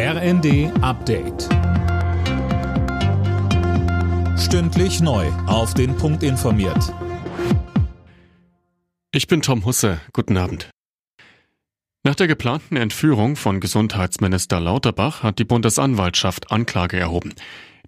RND Update. Stündlich neu. Auf den Punkt informiert. Ich bin Tom Husse. Guten Abend. Nach der geplanten Entführung von Gesundheitsminister Lauterbach hat die Bundesanwaltschaft Anklage erhoben.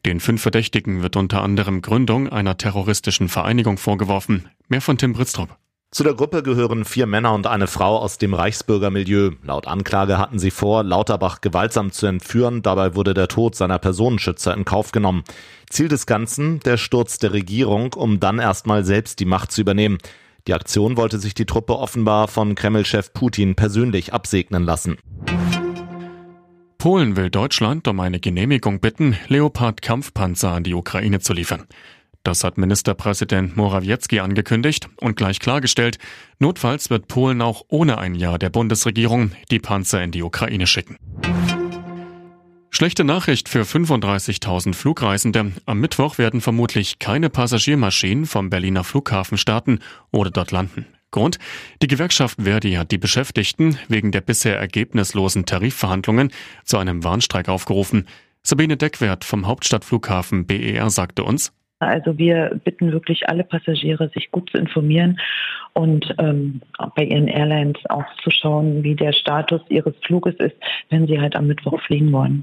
Den fünf Verdächtigen wird unter anderem Gründung einer terroristischen Vereinigung vorgeworfen. Mehr von Tim Britztrup. Zu der Gruppe gehören vier Männer und eine Frau aus dem Reichsbürgermilieu. Laut Anklage hatten sie vor, Lauterbach gewaltsam zu entführen. Dabei wurde der Tod seiner Personenschützer in Kauf genommen. Ziel des Ganzen, der Sturz der Regierung, um dann erstmal selbst die Macht zu übernehmen. Die Aktion wollte sich die Truppe offenbar von Kreml-Chef Putin persönlich absegnen lassen. Polen will Deutschland um eine Genehmigung bitten, Leopard-Kampfpanzer an die Ukraine zu liefern. Das hat Ministerpräsident Morawiecki angekündigt und gleich klargestellt, notfalls wird Polen auch ohne ein Jahr der Bundesregierung die Panzer in die Ukraine schicken. Schlechte Nachricht für 35.000 Flugreisende. Am Mittwoch werden vermutlich keine Passagiermaschinen vom Berliner Flughafen starten oder dort landen. Grund? Die Gewerkschaft Verdi hat die Beschäftigten wegen der bisher ergebnislosen Tarifverhandlungen zu einem Warnstreik aufgerufen. Sabine Deckwert vom Hauptstadtflughafen BER sagte uns, also wir bitten wirklich alle Passagiere, sich gut zu informieren und ähm, bei ihren Airlines auch zu schauen, wie der Status ihres Fluges ist, wenn sie halt am Mittwoch fliegen wollen.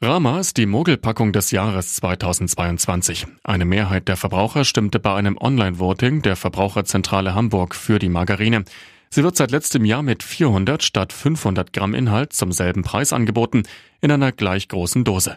Rama ist die Mogelpackung des Jahres 2022. Eine Mehrheit der Verbraucher stimmte bei einem Online-Voting der Verbraucherzentrale Hamburg für die Margarine. Sie wird seit letztem Jahr mit 400 statt 500 Gramm Inhalt zum selben Preis angeboten, in einer gleich großen Dose.